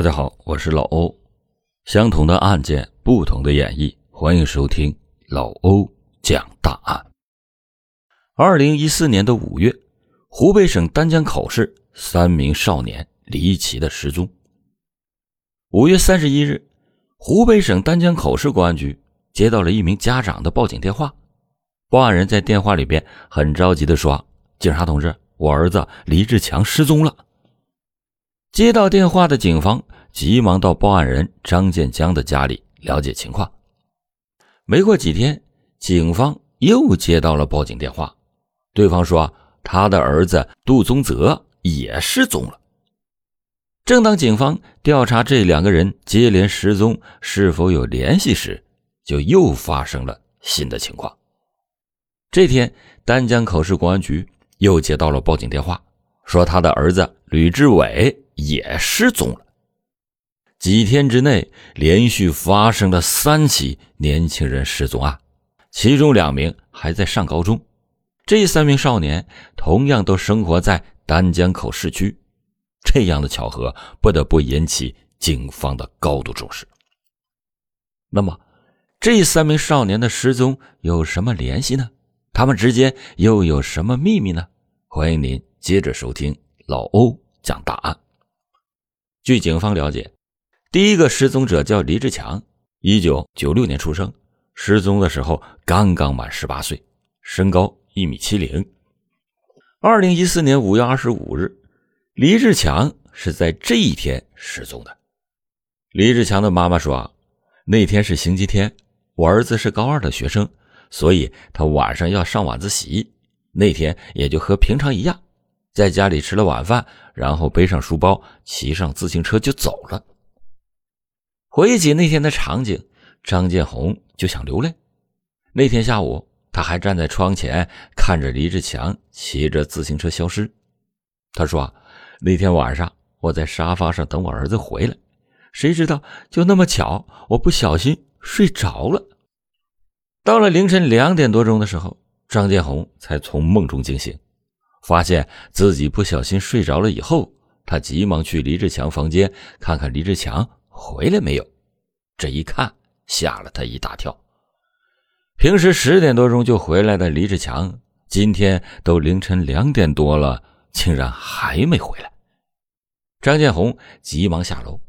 大家好，我是老欧。相同的案件，不同的演绎，欢迎收听老欧讲大案。二零一四年的五月，湖北省丹江口市三名少年离奇的失踪。五月三十一日，湖北省丹江口市公安局接到了一名家长的报警电话，报案人在电话里边很着急的说：“警察同志，我儿子李志强失踪了。”接到电话的警方急忙到报案人张建江的家里了解情况。没过几天，警方又接到了报警电话，对方说他的儿子杜宗泽也失踪了。正当警方调查这两个人接连失踪是否有联系时，就又发生了新的情况。这天，丹江口市公安局又接到了报警电话，说他的儿子吕志伟。也失踪了。几天之内，连续发生了三起年轻人失踪案，其中两名还在上高中。这三名少年同样都生活在丹江口市区，这样的巧合不得不引起警方的高度重视。那么，这三名少年的失踪有什么联系呢？他们之间又有什么秘密呢？欢迎您接着收听老欧讲大案。据警方了解，第一个失踪者叫黎志强，一九九六年出生，失踪的时候刚刚满十八岁，身高一米七零。二零一四年五月二十五日，黎志强是在这一天失踪的。黎志强的妈妈说，那天是星期天，我儿子是高二的学生，所以他晚上要上晚自习，那天也就和平常一样。在家里吃了晚饭，然后背上书包，骑上自行车就走了。回忆起那天的场景，张建红就想流泪。那天下午，他还站在窗前看着李志强骑着自行车消失。他说：“那天晚上我在沙发上等我儿子回来，谁知道就那么巧，我不小心睡着了。到了凌晨两点多钟的时候，张建红才从梦中惊醒。”发现自己不小心睡着了以后，他急忙去李志强房间看看李志强回来没有。这一看，吓了他一大跳。平时十点多钟就回来的李志强，今天都凌晨两点多了，竟然还没回来。张建红急忙下楼，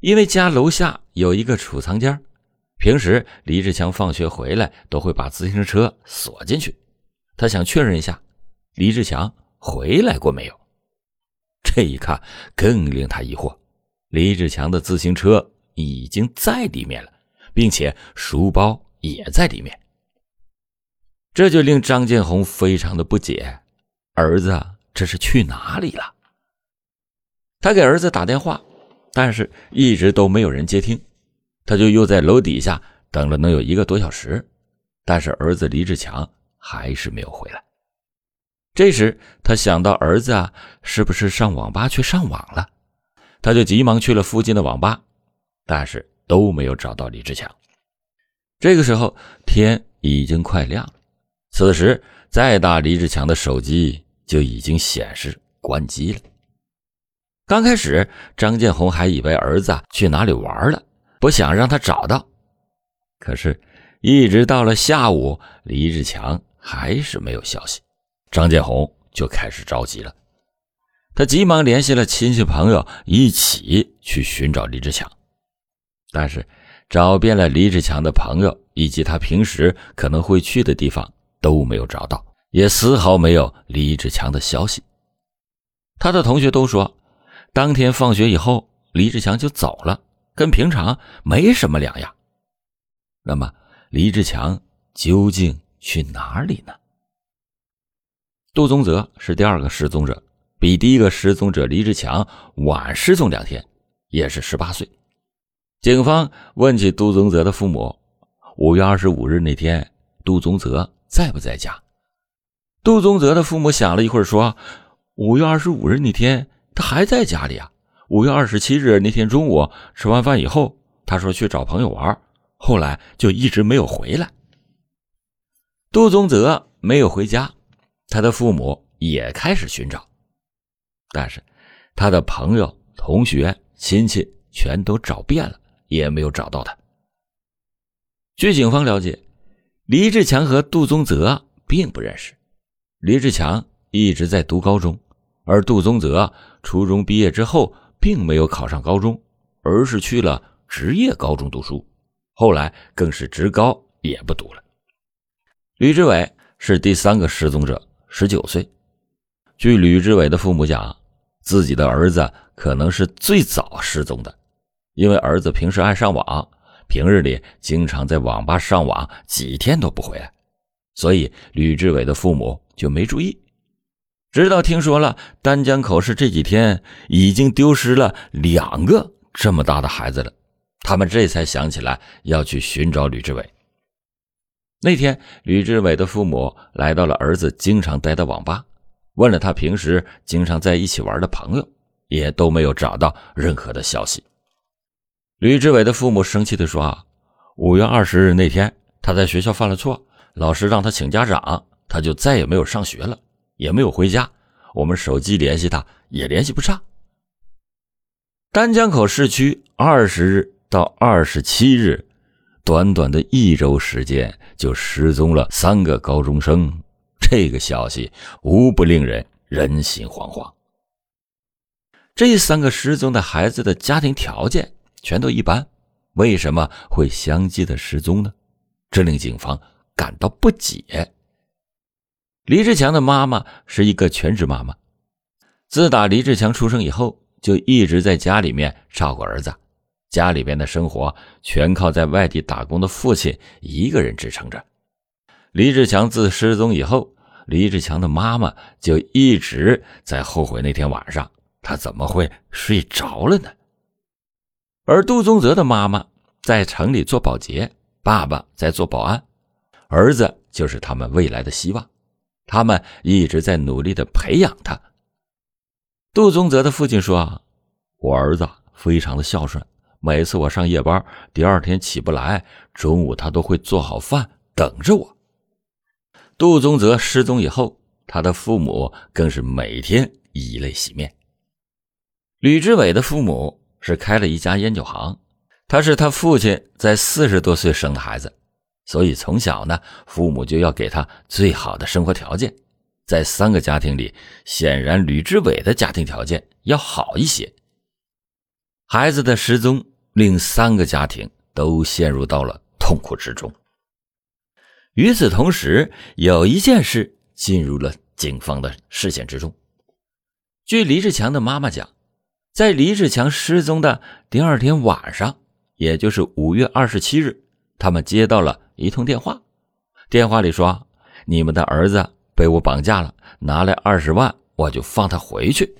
因为家楼下有一个储藏间，平时李志强放学回来都会把自行车锁进去，他想确认一下。李志强回来过没有？这一看更令他疑惑，李志强的自行车已经在里面了，并且书包也在里面。这就令张建红非常的不解，儿子这是去哪里了？他给儿子打电话，但是一直都没有人接听，他就又在楼底下等了能有一个多小时，但是儿子李志强还是没有回来。这时，他想到儿子啊，是不是上网吧去上网了？他就急忙去了附近的网吧，但是都没有找到李志强。这个时候，天已经快亮了。此时再打李志强的手机，就已经显示关机了。刚开始，张建红还以为儿子去哪里玩了，不想让他找到。可是，一直到了下午，李志强还是没有消息。张建红就开始着急了，他急忙联系了亲戚朋友，一起去寻找李志强。但是找遍了李志强的朋友以及他平时可能会去的地方都没有找到，也丝毫没有李志强的消息。他的同学都说，当天放学以后，李志强就走了，跟平常没什么两样。那么，李志强究竟去哪里呢？杜宗泽是第二个失踪者，比第一个失踪者李志强晚失踪两天，也是十八岁。警方问起杜宗泽的父母，五月二十五日那天，杜宗泽在不在家？杜宗泽的父母想了一会儿，说：“五月二十五日那天他还在家里啊。五月二十七日那天中午吃完饭以后，他说去找朋友玩，后来就一直没有回来。杜宗泽没有回家。”他的父母也开始寻找，但是他的朋友、同学、亲戚全都找遍了，也没有找到他。据警方了解，李志强和杜宗泽并不认识。李志强一直在读高中，而杜宗泽初中毕业之后并没有考上高中，而是去了职业高中读书，后来更是职高也不读了。吕志伟是第三个失踪者，十九岁。据吕志伟的父母讲，自己的儿子可能是最早失踪的，因为儿子平时爱上网，平日里经常在网吧上网，几天都不回来，所以吕志伟的父母就没注意。直到听说了丹江口市这几天已经丢失了两个这么大的孩子了，他们这才想起来要去寻找吕志伟。那天，吕志伟的父母来到了儿子经常待的网吧，问了他平时经常在一起玩的朋友，也都没有找到任何的消息。吕志伟的父母生气地说：“啊，五月二十日那天，他在学校犯了错，老师让他请家长，他就再也没有上学了，也没有回家。我们手机联系他也联系不上。”丹江口市区二十日到二十七日。短短的一周时间，就失踪了三个高中生，这个消息无不令人人心惶惶。这三个失踪的孩子的家庭条件全都一般，为什么会相继的失踪呢？这令警方感到不解。李志强的妈妈是一个全职妈妈，自打李志强出生以后，就一直在家里面照顾儿子。家里边的生活全靠在外地打工的父亲一个人支撑着。李志强自失踪以后，李志强的妈妈就一直在后悔那天晚上他怎么会睡着了呢？而杜宗泽的妈妈在城里做保洁，爸爸在做保安，儿子就是他们未来的希望，他们一直在努力的培养他。杜宗泽的父亲说：“我儿子非常的孝顺。”每次我上夜班，第二天起不来，中午他都会做好饭等着我。杜宗泽失踪以后，他的父母更是每天以泪洗面。吕志伟的父母是开了一家烟酒行，他是他父亲在四十多岁生的孩子，所以从小呢，父母就要给他最好的生活条件。在三个家庭里，显然吕志伟的家庭条件要好一些。孩子的失踪。令三个家庭都陷入到了痛苦之中。与此同时，有一件事进入了警方的视线之中。据李志强的妈妈讲，在李志强失踪的第二天晚上，也就是五月二十七日，他们接到了一通电话。电话里说：“你们的儿子被我绑架了，拿来二十万，我就放他回去。”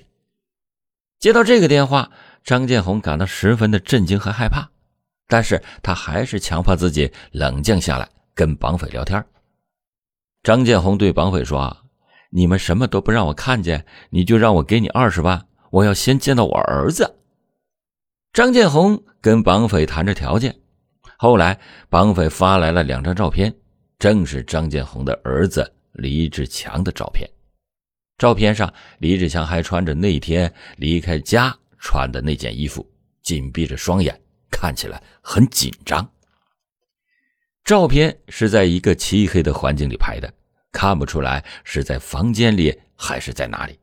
接到这个电话。张建红感到十分的震惊和害怕，但是他还是强迫自己冷静下来，跟绑匪聊天。张建红对绑匪说：“你们什么都不让我看见，你就让我给你二十万，我要先见到我儿子。”张建红跟绑匪谈着条件，后来绑匪发来了两张照片，正是张建红的儿子李志强的照片。照片上，李志强还穿着那天离开家。穿的那件衣服，紧闭着双眼，看起来很紧张。照片是在一个漆黑的环境里拍的，看不出来是在房间里还是在哪里。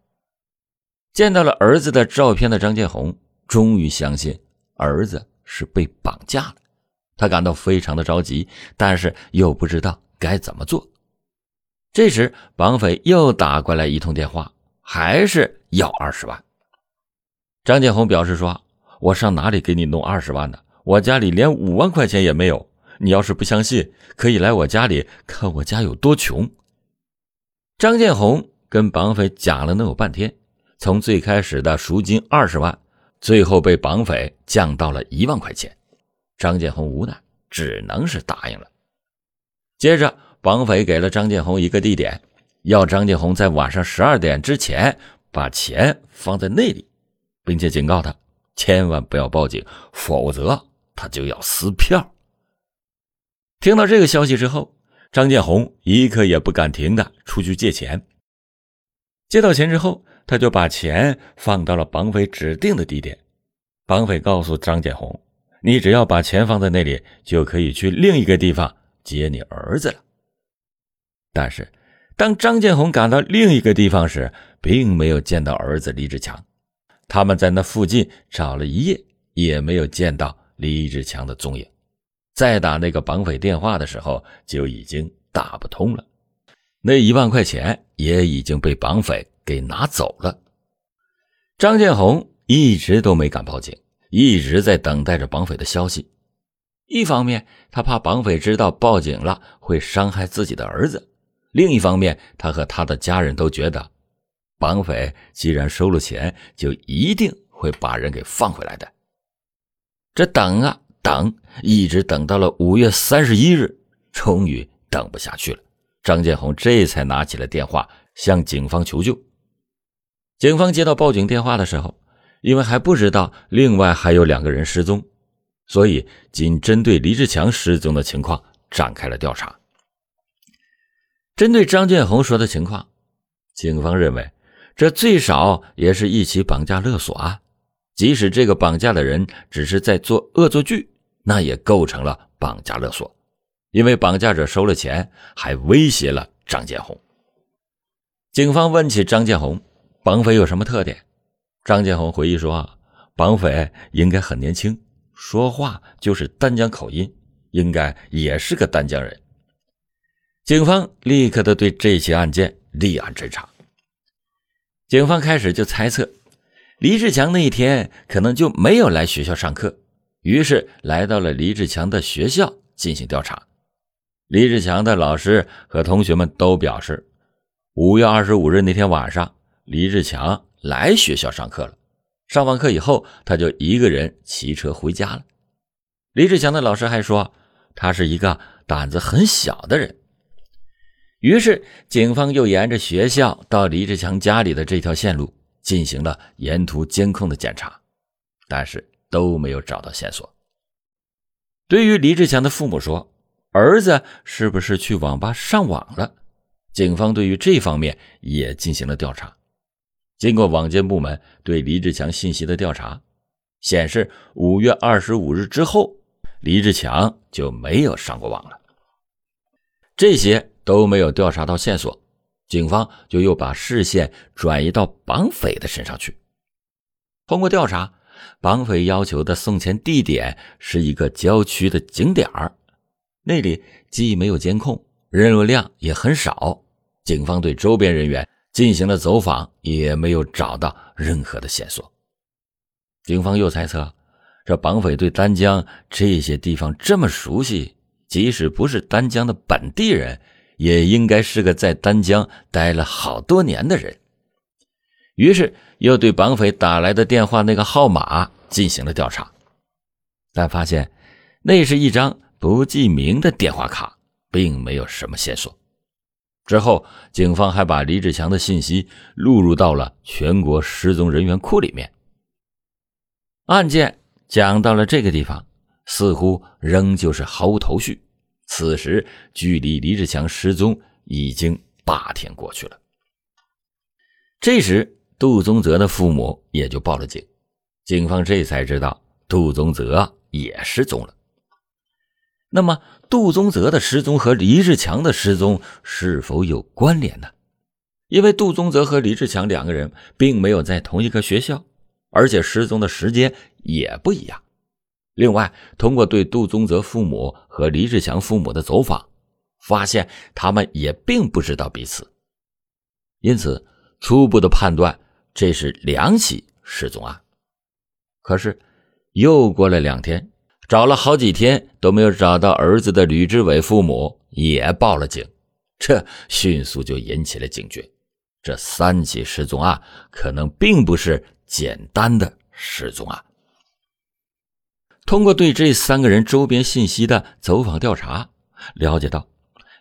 见到了儿子的照片的张建红，终于相信儿子是被绑架了。他感到非常的着急，但是又不知道该怎么做。这时，绑匪又打过来一通电话，还是要二十万。张建红表示说：“我上哪里给你弄二十万呢？我家里连五万块钱也没有。你要是不相信，可以来我家里看我家有多穷。”张建红跟绑匪讲了能有半天，从最开始的赎金二十万，最后被绑匪降到了一万块钱。张建红无奈，只能是答应了。接着，绑匪给了张建红一个地点，要张建红在晚上十二点之前把钱放在那里。并且警告他，千万不要报警，否则他就要撕票。听到这个消息之后，张建红一刻也不敢停的出去借钱。借到钱之后，他就把钱放到了绑匪指定的地点。绑匪告诉张建红：“你只要把钱放在那里，就可以去另一个地方接你儿子了。”但是，当张建红赶到另一个地方时，并没有见到儿子李志强。他们在那附近找了一夜，也没有见到李志强的踪影。再打那个绑匪电话的时候，就已经打不通了。那一万块钱也已经被绑匪给拿走了。张建红一直都没敢报警，一直在等待着绑匪的消息。一方面，他怕绑匪知道报警了会伤害自己的儿子；另一方面，他和他的家人都觉得，绑匪既然收了钱，就一定会把人给放回来的。这等啊等，一直等到了五月三十一日，终于等不下去了。张建红这才拿起了电话向警方求救。警方接到报警电话的时候，因为还不知道另外还有两个人失踪，所以仅针对李志强失踪的情况展开了调查。针对张建红说的情况，警方认为这最少也是一起绑架勒索案，即使这个绑架的人只是在做恶作剧，那也构成了绑架勒索。因为绑架者收了钱，还威胁了张建红。警方问起张建红，绑匪有什么特点？张建红回忆说：“绑匪应该很年轻，说话就是丹江口音，应该也是个丹江人。”警方立刻的对这起案件立案侦查。警方开始就猜测，李志强那一天可能就没有来学校上课，于是来到了李志强的学校进行调查。李志强的老师和同学们都表示，五月二十五日那天晚上，李志强来学校上课了。上完课以后，他就一个人骑车回家了。李志强的老师还说，他是一个胆子很小的人。于是，警方又沿着学校到李志强家里的这条线路进行了沿途监控的检查，但是都没有找到线索。对于李志强的父母说。儿子是不是去网吧上网了？警方对于这方面也进行了调查。经过网监部门对李志强信息的调查，显示五月二十五日之后，李志强就没有上过网了。这些都没有调查到线索，警方就又把视线转移到绑匪的身上去。通过调查，绑匪要求的送钱地点是一个郊区的景点儿。那里既没有监控，人流量也很少。警方对周边人员进行了走访，也没有找到任何的线索。警方又猜测，这绑匪对丹江这些地方这么熟悉，即使不是丹江的本地人，也应该是个在丹江待了好多年的人。于是又对绑匪打来的电话那个号码进行了调查，但发现那是一张。不记名的电话卡，并没有什么线索。之后，警方还把李志强的信息录入到了全国失踪人员库里面。案件讲到了这个地方，似乎仍旧是毫无头绪。此时，距离李志强失踪已经八天过去了。这时，杜宗泽的父母也就报了警，警方这才知道杜宗泽也失踪了。那么，杜宗泽的失踪和李志强的失踪是否有关联呢？因为杜宗泽和李志强两个人并没有在同一个学校，而且失踪的时间也不一样。另外，通过对杜宗泽父母和李志强父母的走访，发现他们也并不知道彼此，因此初步的判断这是两起失踪案。可是，又过了两天。找了好几天都没有找到儿子的吕志伟父母也报了警，这迅速就引起了警觉。这三起失踪案可能并不是简单的失踪案。通过对这三个人周边信息的走访调查，了解到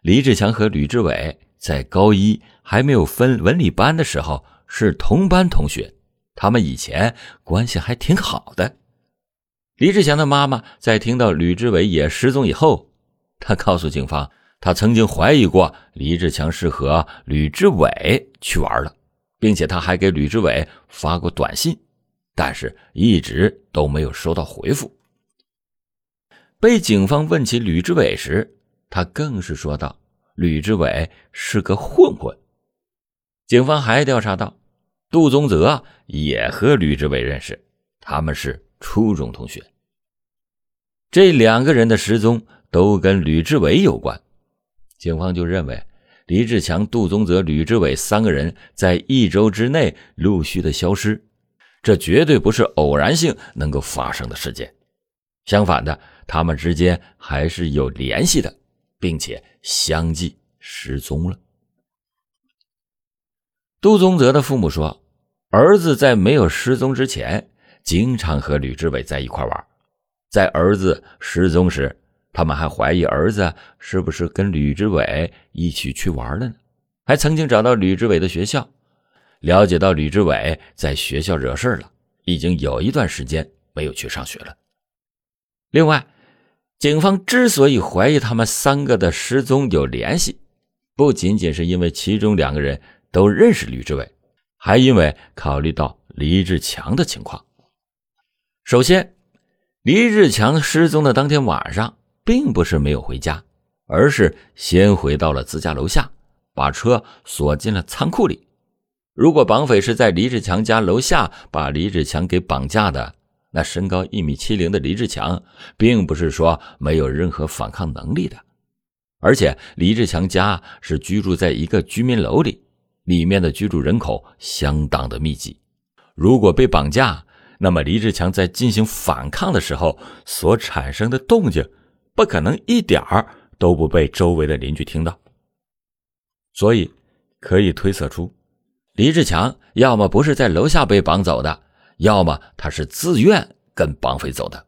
李志强和吕志伟在高一还没有分文理班的时候是同班同学，他们以前关系还挺好的。李志强的妈妈在听到吕志伟也失踪以后，她告诉警方，她曾经怀疑过李志强是和吕志伟去玩了，并且她还给吕志伟发过短信，但是一直都没有收到回复。被警方问起吕志伟时，他更是说道：“吕志伟是个混混。”警方还调查到，杜宗泽也和吕志伟认识，他们是初中同学。这两个人的失踪都跟吕志伟有关，警方就认为李志强、杜宗泽、吕志伟三个人在一周之内陆续的消失，这绝对不是偶然性能够发生的事件。相反的，他们之间还是有联系的，并且相继失踪了。杜宗泽的父母说，儿子在没有失踪之前，经常和吕志伟在一块玩。在儿子失踪时，他们还怀疑儿子是不是跟吕志伟一起去玩了呢？还曾经找到吕志伟的学校，了解到吕志伟在学校惹事了，已经有一段时间没有去上学了。另外，警方之所以怀疑他们三个的失踪有联系，不仅仅是因为其中两个人都认识吕志伟，还因为考虑到李志强的情况。首先，李志强失踪的当天晚上，并不是没有回家，而是先回到了自家楼下，把车锁进了仓库里。如果绑匪是在李志强家楼下把李志强给绑架的，那身高一米七零的李志强，并不是说没有任何反抗能力的，而且李志强家是居住在一个居民楼里，里面的居住人口相当的密集。如果被绑架，那么，李志强在进行反抗的时候所产生的动静，不可能一点儿都不被周围的邻居听到。所以，可以推测出，李志强要么不是在楼下被绑走的，要么他是自愿跟绑匪走的，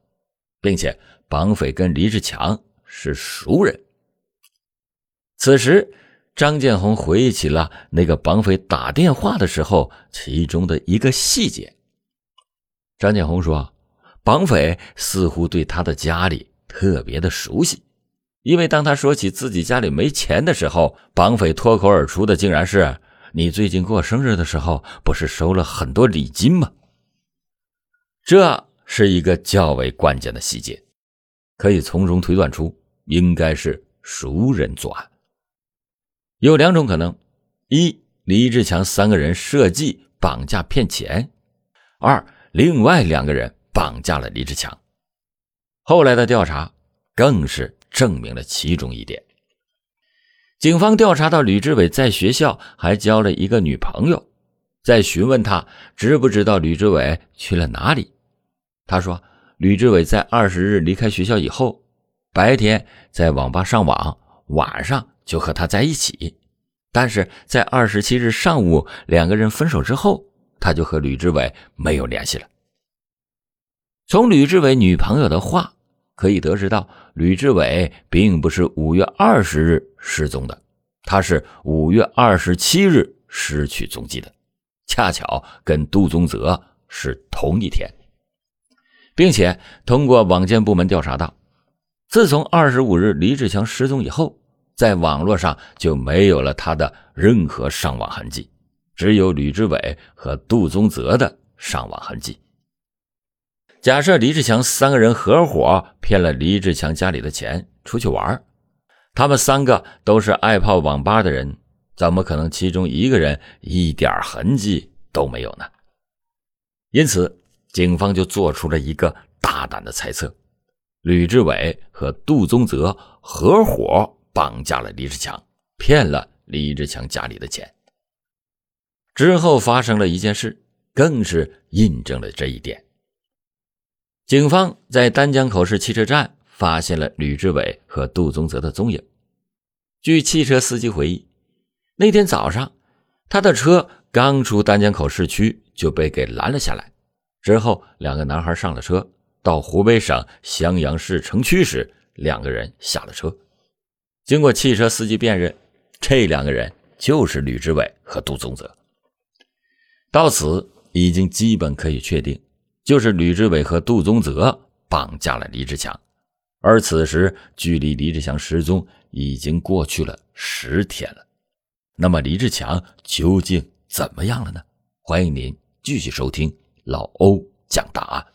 并且绑匪跟李志强是熟人。此时，张建红回忆起了那个绑匪打电话的时候其中的一个细节。张建红说：“绑匪似乎对他的家里特别的熟悉，因为当他说起自己家里没钱的时候，绑匪脱口而出的竟然是：‘你最近过生日的时候，不是收了很多礼金吗？’这是一个较为关键的细节，可以从中推断出应该是熟人作案。有两种可能：一，李志强三个人设计绑架骗钱；二。”另外两个人绑架了李志强，后来的调查更是证明了其中一点。警方调查到吕志伟在学校还交了一个女朋友，在询问他知不知道吕志伟去了哪里，他说吕志伟在二十日离开学校以后，白天在网吧上网，晚上就和他在一起，但是在二十七日上午两个人分手之后。他就和吕志伟没有联系了。从吕志伟女朋友的话可以得知到，吕志伟并不是五月二十日失踪的，他是五月二十七日失去踪迹的，恰巧跟杜宗泽是同一天，并且通过网监部门调查到，自从二十五日李志强失踪以后，在网络上就没有了他的任何上网痕迹。只有吕志伟和杜宗泽的上网痕迹。假设李志强三个人合伙骗了李志强家里的钱出去玩，他们三个都是爱泡网吧的人，怎么可能其中一个人一点痕迹都没有呢？因此，警方就做出了一个大胆的猜测：吕志伟和杜宗泽合伙绑架了李志强，骗了李志强家里的钱。之后发生了一件事，更是印证了这一点。警方在丹江口市汽车站发现了吕志伟和杜宗泽的踪影。据汽车司机回忆，那天早上，他的车刚出丹江口市区就被给拦了下来。之后，两个男孩上了车，到湖北省襄阳市城区时，两个人下了车。经过汽车司机辨认，这两个人就是吕志伟和杜宗泽。到此已经基本可以确定，就是吕志伟和杜宗泽绑架了李志强，而此时距离李志强失踪已经过去了十天了。那么李志强究竟怎么样了呢？欢迎您继续收听老欧讲答案。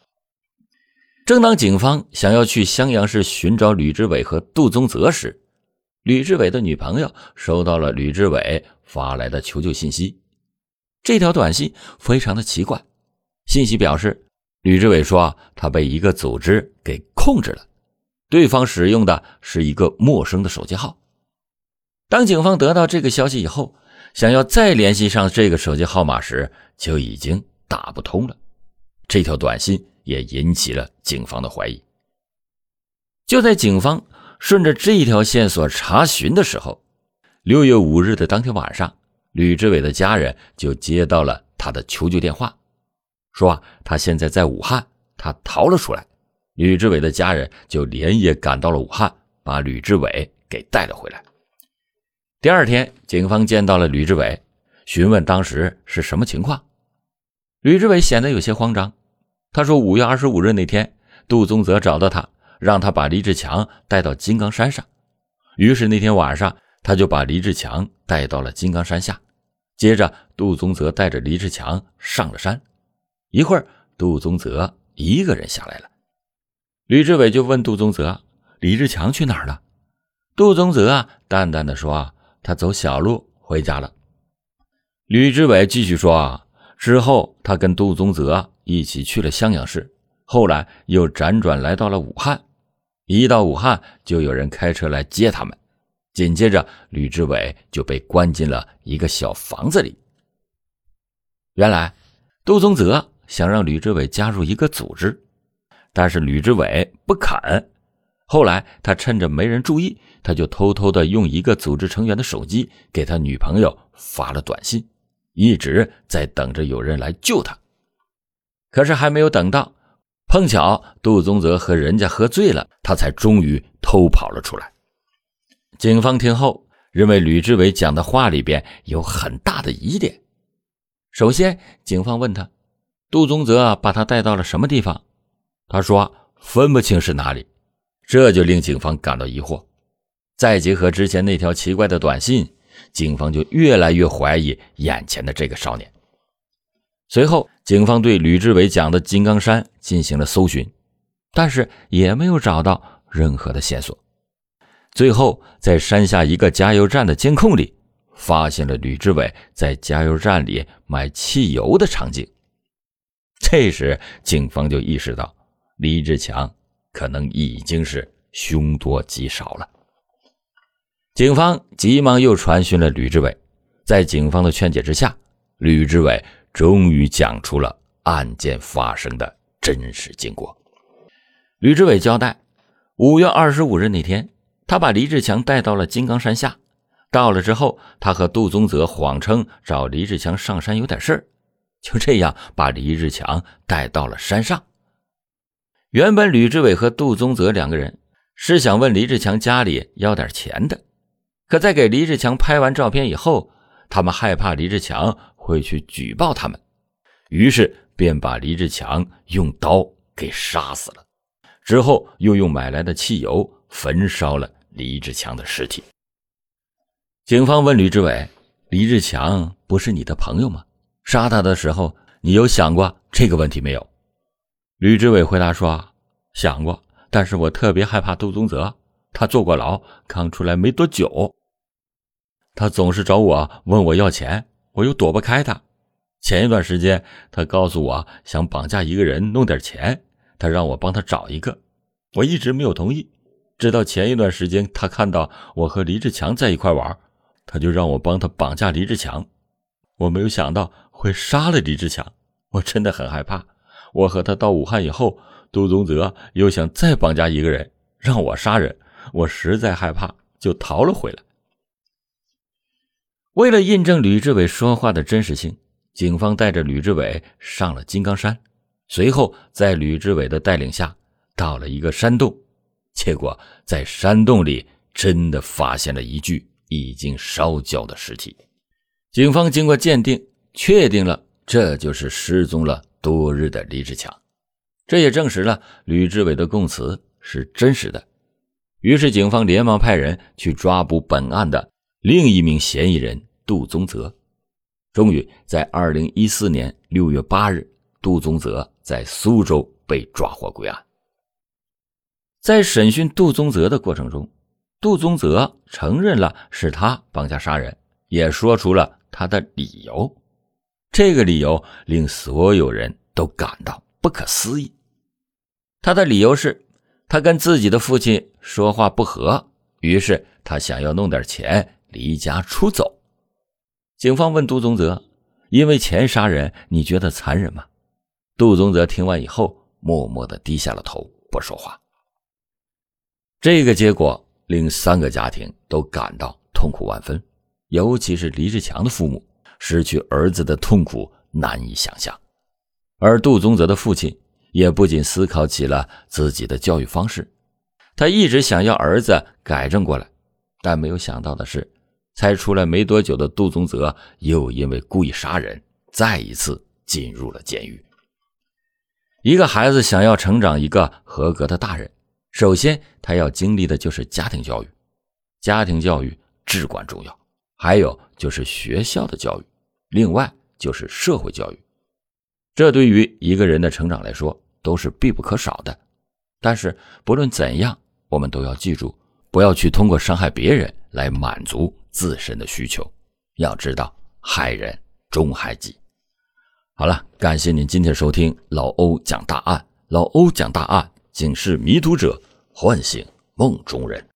正当警方想要去襄阳市寻找吕志伟和杜宗泽时，吕志伟的女朋友收到了吕志伟发来的求救信息。这条短信非常的奇怪，信息表示吕志伟说他被一个组织给控制了，对方使用的是一个陌生的手机号。当警方得到这个消息以后，想要再联系上这个手机号码时，就已经打不通了。这条短信也引起了警方的怀疑。就在警方顺着这条线索查询的时候，六月五日的当天晚上，吕志伟的家人就接到了他的求救电话，说他现在在武汉，他逃了出来。吕志伟的家人就连夜赶到了武汉，把吕志伟给带了回来。第二天，警方见到了吕志伟，询问当时是什么情况。吕志伟显得有些慌张。他说：“五月二十五日那天，杜宗泽找到他，让他把李志强带到金刚山上。于是那天晚上，他就把李志强带到了金刚山下。接着，杜宗泽带着李志强上了山。一会儿，杜宗泽一个人下来了。吕志伟就问杜宗泽：‘李志强去哪儿了？’杜宗泽啊淡淡的说。”他走小路回家了。吕志伟继续说：“啊，之后他跟杜宗泽一起去了襄阳市，后来又辗转来到了武汉。一到武汉，就有人开车来接他们。紧接着，吕志伟就被关进了一个小房子里。原来，杜宗泽想让吕志伟加入一个组织，但是吕志伟不肯。后来，他趁着没人注意。”他就偷偷的用一个组织成员的手机给他女朋友发了短信，一直在等着有人来救他。可是还没有等到，碰巧杜宗泽和人家喝醉了，他才终于偷跑了出来。警方听后认为吕志伟讲的话里边有很大的疑点。首先，警方问他，杜宗泽把他带到了什么地方？他说分不清是哪里，这就令警方感到疑惑。再结合之前那条奇怪的短信，警方就越来越怀疑眼前的这个少年。随后，警方对吕志伟讲的金刚山进行了搜寻，但是也没有找到任何的线索。最后，在山下一个加油站的监控里，发现了吕志伟在加油站里买汽油的场景。这时，警方就意识到李志强可能已经是凶多吉少了。警方急忙又传讯了吕志伟，在警方的劝解之下，吕志伟终于讲出了案件发生的真实经过。吕志伟交代，五月二十五日那天，他把黎志强带到了金刚山下。到了之后，他和杜宗泽谎称找黎志强上山有点事就这样把黎志强带到了山上。原本吕志伟和杜宗泽两个人是想问黎志强家里要点钱的。可在给李志强拍完照片以后，他们害怕李志强会去举报他们，于是便把李志强用刀给杀死了。之后又用买来的汽油焚烧了李志强的尸体。警方问吕志伟：“李志强不是你的朋友吗？杀他的时候，你有想过这个问题没有？”吕志伟回答说：“想过，但是我特别害怕杜宗泽。”他坐过牢，刚出来没多久。他总是找我问我要钱，我又躲不开他。前一段时间，他告诉我想绑架一个人弄点钱，他让我帮他找一个，我一直没有同意。直到前一段时间，他看到我和李志强在一块玩，他就让我帮他绑架李志强。我没有想到会杀了李志强，我真的很害怕。我和他到武汉以后，杜宗泽又想再绑架一个人，让我杀人。我实在害怕，就逃了回来。为了印证吕志伟说话的真实性，警方带着吕志伟上了金刚山，随后在吕志伟的带领下到了一个山洞，结果在山洞里真的发现了一具已经烧焦的尸体。警方经过鉴定，确定了这就是失踪了多日的李志强，这也证实了吕志伟的供词是真实的。于是，警方连忙派人去抓捕本案的另一名嫌疑人杜宗泽。终于，在二零一四年六月八日，杜宗泽在苏州被抓获归案。在审讯杜宗泽的过程中，杜宗泽承认了是他绑架杀人，也说出了他的理由。这个理由令所有人都感到不可思议。他的理由是，他跟自己的父亲说话不和，于是他想要弄点钱离家出走。警方问杜宗泽：“因为钱杀人，你觉得残忍吗？”杜宗泽听完以后，默默的低下了头，不说话。这个结果令三个家庭都感到痛苦万分，尤其是李志强的父母。失去儿子的痛苦难以想象，而杜宗泽的父亲也不仅思考起了自己的教育方式，他一直想要儿子改正过来，但没有想到的是，才出来没多久的杜宗泽又因为故意杀人，再一次进入了监狱。一个孩子想要成长一个合格的大人，首先他要经历的就是家庭教育，家庭教育至关重要，还有就是学校的教育。另外就是社会教育，这对于一个人的成长来说都是必不可少的。但是不论怎样，我们都要记住，不要去通过伤害别人来满足自身的需求。要知道，害人终害己。好了，感谢您今天收听老欧讲大案。老欧讲大案，警示迷途者，唤醒梦中人。